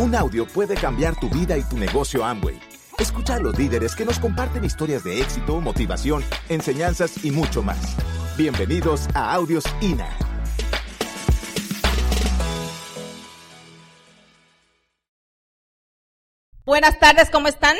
Un audio puede cambiar tu vida y tu negocio Amway. Escucha a los líderes que nos comparten historias de éxito, motivación, enseñanzas y mucho más. Bienvenidos a Audios INA. Buenas tardes, ¿cómo están?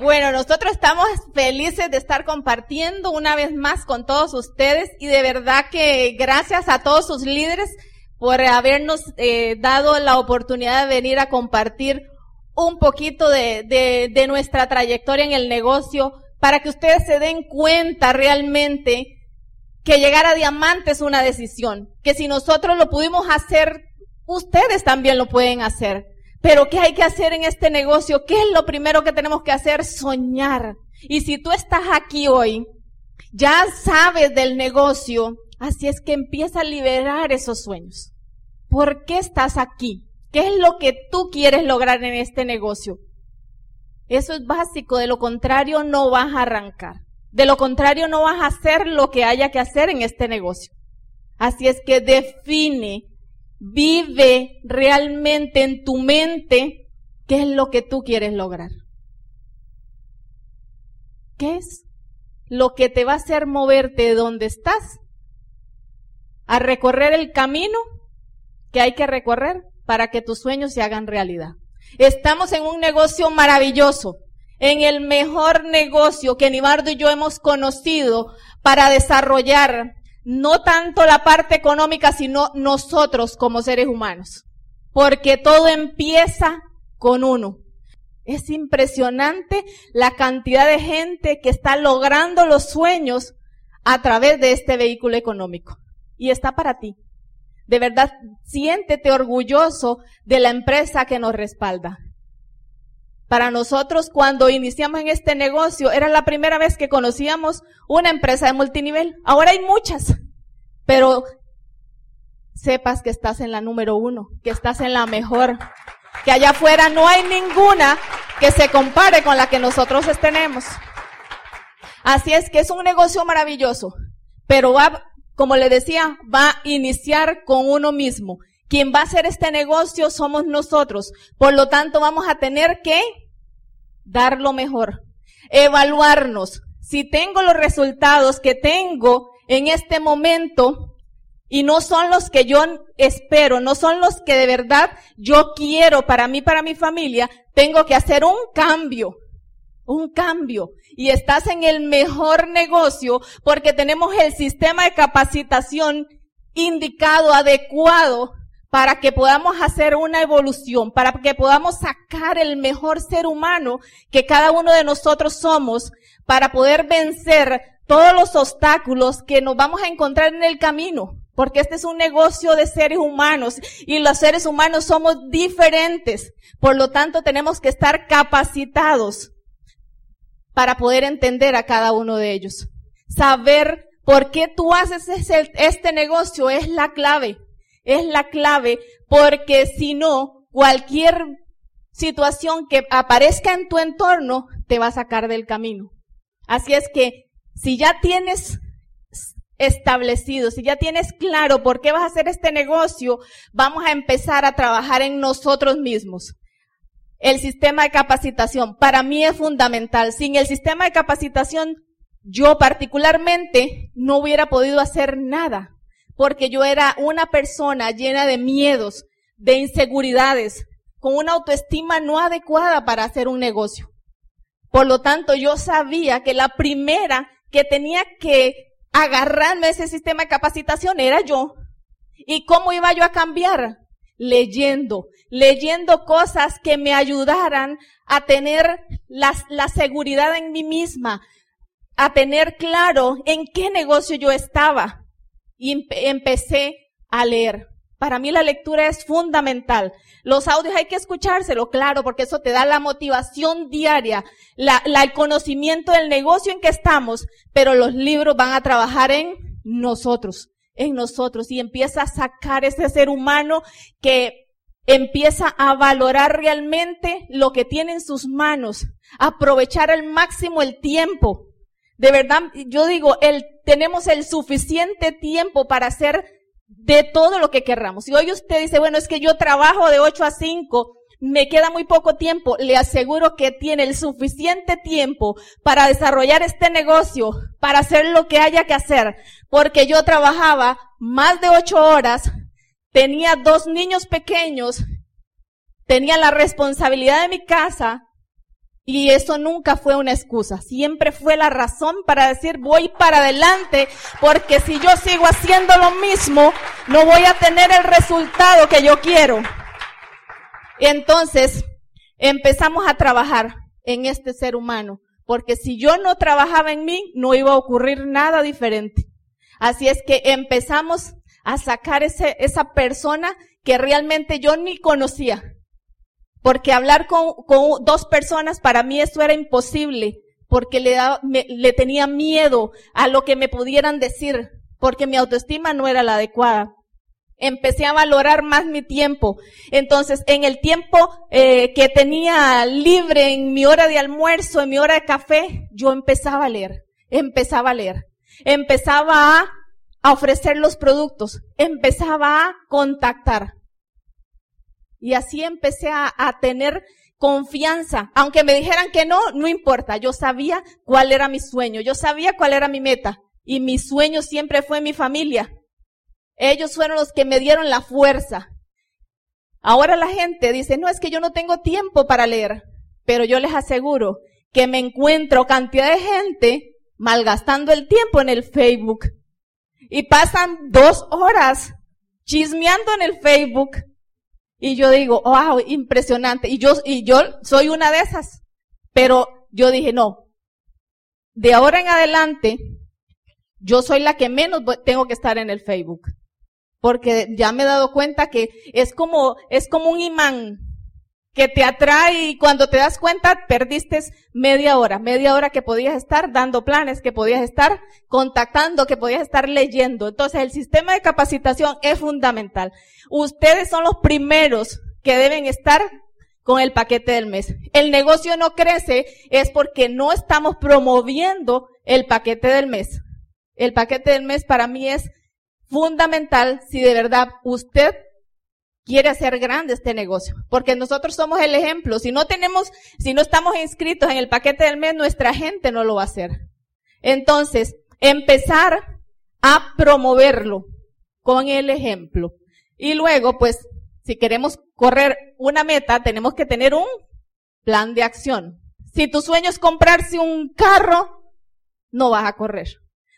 Bueno, nosotros estamos felices de estar compartiendo una vez más con todos ustedes y de verdad que gracias a todos sus líderes por habernos eh, dado la oportunidad de venir a compartir un poquito de, de, de nuestra trayectoria en el negocio para que ustedes se den cuenta realmente que llegar a diamante es una decisión, que si nosotros lo pudimos hacer, ustedes también lo pueden hacer. Pero ¿qué hay que hacer en este negocio? ¿Qué es lo primero que tenemos que hacer? Soñar. Y si tú estás aquí hoy, ya sabes del negocio, así es que empieza a liberar esos sueños. ¿Por qué estás aquí? ¿Qué es lo que tú quieres lograr en este negocio? Eso es básico, de lo contrario no vas a arrancar. De lo contrario no vas a hacer lo que haya que hacer en este negocio. Así es que define, vive realmente en tu mente qué es lo que tú quieres lograr. ¿Qué es lo que te va a hacer moverte de donde estás a recorrer el camino que hay que recorrer para que tus sueños se hagan realidad. Estamos en un negocio maravilloso, en el mejor negocio que Nibardo y yo hemos conocido para desarrollar no tanto la parte económica, sino nosotros como seres humanos. Porque todo empieza con uno. Es impresionante la cantidad de gente que está logrando los sueños a través de este vehículo económico. Y está para ti. De verdad, siéntete orgulloso de la empresa que nos respalda. Para nosotros, cuando iniciamos en este negocio, era la primera vez que conocíamos una empresa de multinivel. Ahora hay muchas, pero sepas que estás en la número uno, que estás en la mejor, que allá afuera no hay ninguna que se compare con la que nosotros tenemos. Así es que es un negocio maravilloso, pero va como le decía, va a iniciar con uno mismo. Quien va a hacer este negocio somos nosotros. Por lo tanto, vamos a tener que dar lo mejor, evaluarnos. Si tengo los resultados que tengo en este momento y no son los que yo espero, no son los que de verdad yo quiero para mí, para mi familia, tengo que hacer un cambio un cambio y estás en el mejor negocio porque tenemos el sistema de capacitación indicado, adecuado para que podamos hacer una evolución, para que podamos sacar el mejor ser humano que cada uno de nosotros somos, para poder vencer todos los obstáculos que nos vamos a encontrar en el camino. Porque este es un negocio de seres humanos y los seres humanos somos diferentes. Por lo tanto, tenemos que estar capacitados para poder entender a cada uno de ellos. Saber por qué tú haces este negocio es la clave. Es la clave porque si no, cualquier situación que aparezca en tu entorno te va a sacar del camino. Así es que si ya tienes establecido, si ya tienes claro por qué vas a hacer este negocio, vamos a empezar a trabajar en nosotros mismos. El sistema de capacitación para mí es fundamental. Sin el sistema de capacitación, yo particularmente no hubiera podido hacer nada, porque yo era una persona llena de miedos, de inseguridades, con una autoestima no adecuada para hacer un negocio. Por lo tanto, yo sabía que la primera que tenía que agarrarme a ese sistema de capacitación era yo. ¿Y cómo iba yo a cambiar? leyendo, leyendo cosas que me ayudaran a tener la, seguridad en mí misma, a tener claro en qué negocio yo estaba. Y empecé a leer. Para mí la lectura es fundamental. Los audios hay que escuchárselo, claro, porque eso te da la motivación diaria, la, la, el conocimiento del negocio en que estamos, pero los libros van a trabajar en nosotros en nosotros y empieza a sacar ese ser humano que empieza a valorar realmente lo que tiene en sus manos, aprovechar al máximo el tiempo. De verdad, yo digo, el, tenemos el suficiente tiempo para hacer de todo lo que querramos. Y hoy usted dice, bueno, es que yo trabajo de 8 a 5, me queda muy poco tiempo. Le aseguro que tiene el suficiente tiempo para desarrollar este negocio, para hacer lo que haya que hacer. Porque yo trabajaba más de 8 horas, tenía dos niños pequeños, tenía la responsabilidad de mi casa, y eso nunca fue una excusa, siempre fue la razón para decir voy para adelante, porque si yo sigo haciendo lo mismo, no voy a tener el resultado que yo quiero. Entonces, empezamos a trabajar en este ser humano, porque si yo no trabajaba en mí, no iba a ocurrir nada diferente. Así es que empezamos a sacar ese, esa persona que realmente yo ni conocía. Porque hablar con, con dos personas para mí eso era imposible, porque le, da, le tenía miedo a lo que me pudieran decir, porque mi autoestima no era la adecuada. Empecé a valorar más mi tiempo. Entonces, en el tiempo eh, que tenía libre, en mi hora de almuerzo, en mi hora de café, yo empezaba a leer, empezaba a leer, empezaba a, a ofrecer los productos, empezaba a contactar. Y así empecé a, tener confianza. Aunque me dijeran que no, no importa. Yo sabía cuál era mi sueño. Yo sabía cuál era mi meta. Y mi sueño siempre fue mi familia. Ellos fueron los que me dieron la fuerza. Ahora la gente dice, no, es que yo no tengo tiempo para leer. Pero yo les aseguro que me encuentro cantidad de gente malgastando el tiempo en el Facebook. Y pasan dos horas chismeando en el Facebook y yo digo, wow, impresionante. Y yo, y yo soy una de esas. Pero yo dije, no. De ahora en adelante, yo soy la que menos tengo que estar en el Facebook. Porque ya me he dado cuenta que es como, es como un imán que te atrae y cuando te das cuenta perdiste media hora, media hora que podías estar dando planes, que podías estar contactando, que podías estar leyendo. Entonces el sistema de capacitación es fundamental. Ustedes son los primeros que deben estar con el paquete del mes. El negocio no crece es porque no estamos promoviendo el paquete del mes. El paquete del mes para mí es fundamental si de verdad usted quiere hacer grande este negocio, porque nosotros somos el ejemplo. Si no tenemos, si no estamos inscritos en el paquete del mes, nuestra gente no lo va a hacer. Entonces, empezar a promoverlo con el ejemplo. Y luego, pues, si queremos correr una meta, tenemos que tener un plan de acción. Si tu sueño es comprarse un carro, no vas a correr.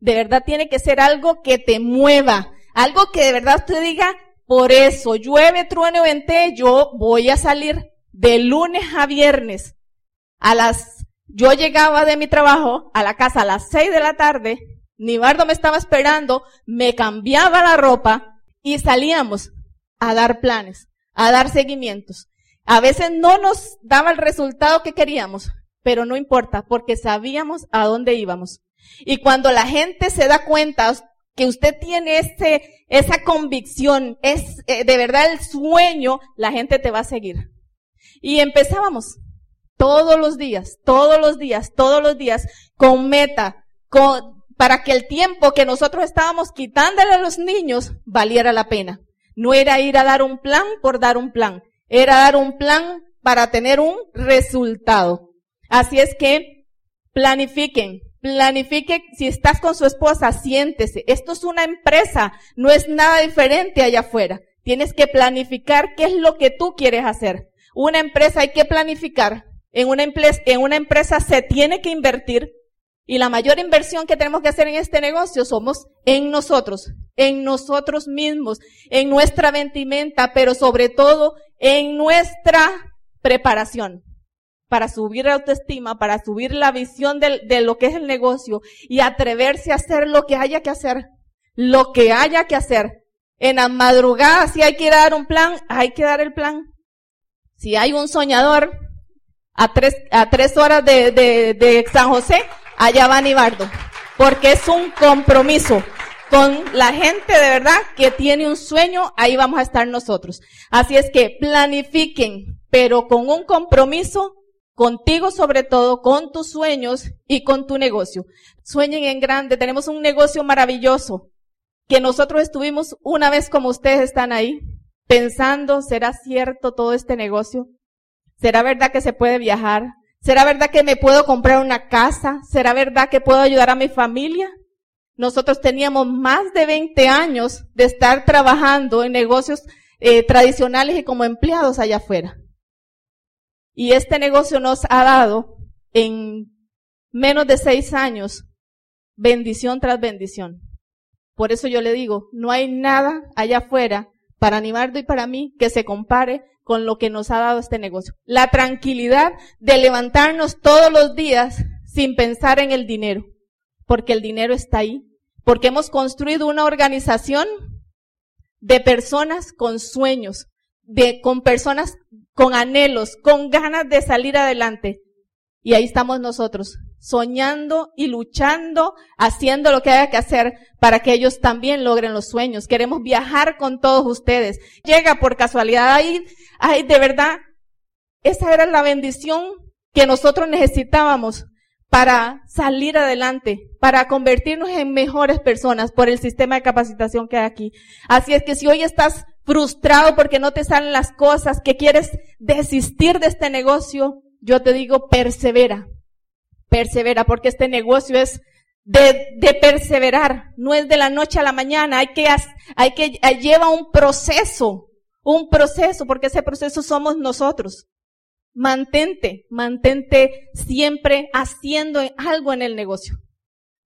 De verdad tiene que ser algo que te mueva, algo que de verdad te diga, por eso, llueve, truene o vente, yo voy a salir de lunes a viernes. A las, yo llegaba de mi trabajo a la casa a las seis de la tarde, Nibardo me estaba esperando, me cambiaba la ropa y salíamos a dar planes, a dar seguimientos. A veces no nos daba el resultado que queríamos, pero no importa, porque sabíamos a dónde íbamos. Y cuando la gente se da cuenta que usted tiene ese, esa convicción, es eh, de verdad el sueño, la gente te va a seguir. Y empezábamos todos los días, todos los días, todos los días, con meta, con, para que el tiempo que nosotros estábamos quitándole a los niños valiera la pena. No era ir a dar un plan por dar un plan, era dar un plan para tener un resultado. Así es que planifiquen, Planifique, si estás con su esposa, siéntese. Esto es una empresa, no es nada diferente allá afuera. Tienes que planificar qué es lo que tú quieres hacer. Una empresa hay que planificar. En una, empresa, en una empresa se tiene que invertir. Y la mayor inversión que tenemos que hacer en este negocio somos en nosotros, en nosotros mismos, en nuestra vestimenta, pero sobre todo en nuestra preparación para subir la autoestima, para subir la visión de, de, lo que es el negocio y atreverse a hacer lo que haya que hacer. Lo que haya que hacer. En la madrugada, si hay que dar un plan, hay que dar el plan. Si hay un soñador a tres, a tres horas de, de, de San José, allá va Nibardo. Porque es un compromiso con la gente de verdad que tiene un sueño, ahí vamos a estar nosotros. Así es que planifiquen, pero con un compromiso contigo sobre todo, con tus sueños y con tu negocio. Sueñen en grande, tenemos un negocio maravilloso. que nosotros estuvimos una vez como ustedes están ahí, pensando, ¿será cierto todo este negocio? ¿Será verdad que se puede viajar? ¿Será verdad que me puedo comprar una casa? ¿Será verdad que puedo ayudar a mi familia? Nosotros teníamos más de 20 años de estar trabajando en negocios eh, tradicionales y como empleados allá afuera. Y este negocio nos ha dado en menos de seis años bendición tras bendición. Por eso yo le digo, no hay nada allá afuera para Animardo y para mí que se compare con lo que nos ha dado este negocio. La tranquilidad de levantarnos todos los días sin pensar en el dinero, porque el dinero está ahí, porque hemos construido una organización de personas con sueños, de, con personas con anhelos, con ganas de salir adelante. Y ahí estamos nosotros, soñando y luchando, haciendo lo que haya que hacer para que ellos también logren los sueños. Queremos viajar con todos ustedes. Llega por casualidad ahí, ay, de verdad, esa era la bendición que nosotros necesitábamos para salir adelante, para convertirnos en mejores personas por el sistema de capacitación que hay aquí. Así es que si hoy estás frustrado porque no te salen las cosas, que quieres desistir de este negocio, yo te digo, persevera, persevera, porque este negocio es de, de, perseverar, no es de la noche a la mañana, hay que, hay que, lleva un proceso, un proceso, porque ese proceso somos nosotros. Mantente, mantente siempre haciendo algo en el negocio.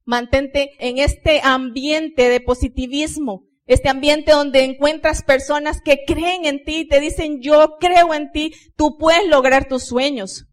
Mantente en este ambiente de positivismo, este ambiente donde encuentras personas que creen en ti te dicen, yo creo en ti, tú puedes lograr tus sueños.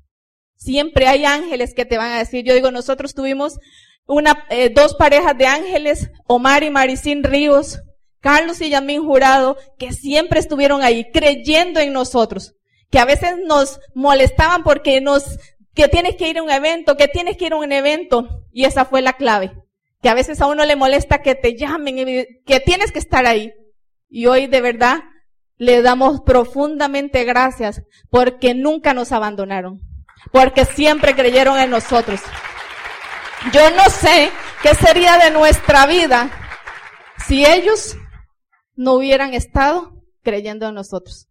Siempre hay ángeles que te van a decir, yo digo, nosotros tuvimos una, eh, dos parejas de ángeles, Omar y Maricín Ríos, Carlos y Yamín Jurado, que siempre estuvieron ahí creyendo en nosotros, que a veces nos molestaban porque nos, que tienes que ir a un evento, que tienes que ir a un evento, y esa fue la clave que a veces a uno le molesta que te llamen, que tienes que estar ahí. Y hoy de verdad le damos profundamente gracias porque nunca nos abandonaron, porque siempre creyeron en nosotros. Yo no sé qué sería de nuestra vida si ellos no hubieran estado creyendo en nosotros.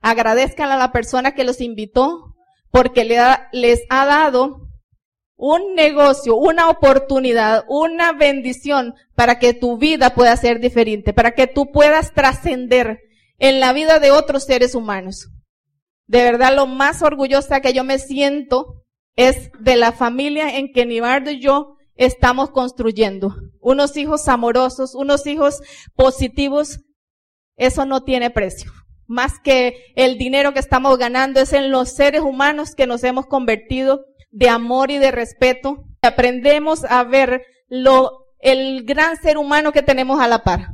Agradezcan a la persona que los invitó porque les ha dado un negocio, una oportunidad, una bendición para que tu vida pueda ser diferente, para que tú puedas trascender en la vida de otros seres humanos. De verdad, lo más orgullosa que yo me siento es de la familia en que Nibardo y yo estamos construyendo. Unos hijos amorosos, unos hijos positivos. Eso no tiene precio. Más que el dinero que estamos ganando es en los seres humanos que nos hemos convertido de amor y de respeto. Aprendemos a ver lo, el gran ser humano que tenemos a la par.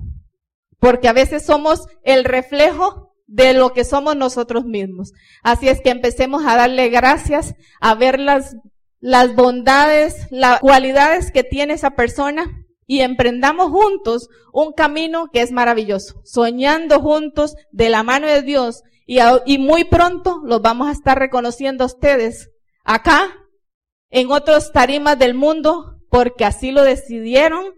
Porque a veces somos el reflejo de lo que somos nosotros mismos. Así es que empecemos a darle gracias, a ver las, las bondades, las cualidades que tiene esa persona y emprendamos juntos un camino que es maravilloso, soñando juntos de la mano de Dios y, y muy pronto los vamos a estar reconociendo a ustedes acá en otros tarimas del mundo porque así lo decidieron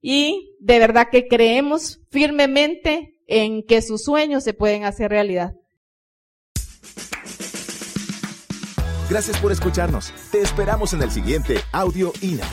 y de verdad que creemos firmemente en que sus sueños se pueden hacer realidad. Gracias por escucharnos. Te esperamos en el siguiente Audio INA.